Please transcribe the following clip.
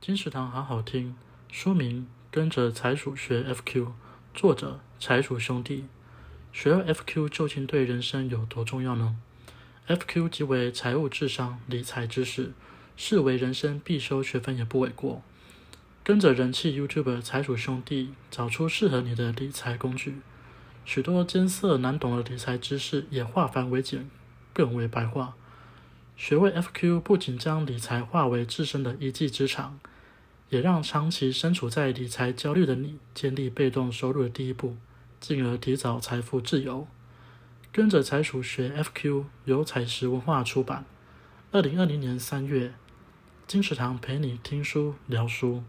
金石堂好好听，书名《跟着财鼠学 FQ》，作者财鼠兄弟。学了 FQ 究竟对人生有多重要呢？FQ 即为财务智商理财知识，视为人生必修学分也不为过。跟着人气 YouTuber 财鼠兄弟，找出适合你的理财工具。许多艰涩难懂的理财知识也化繁为简，更为白话。学会 FQ 不仅将理财化为自身的一技之长，也让长期身处在理财焦虑的你建立被动收入的第一步，进而提早财富自由。跟着财鼠学 FQ，由采石文化出版。二零二零年三月，金石堂陪你听书聊书。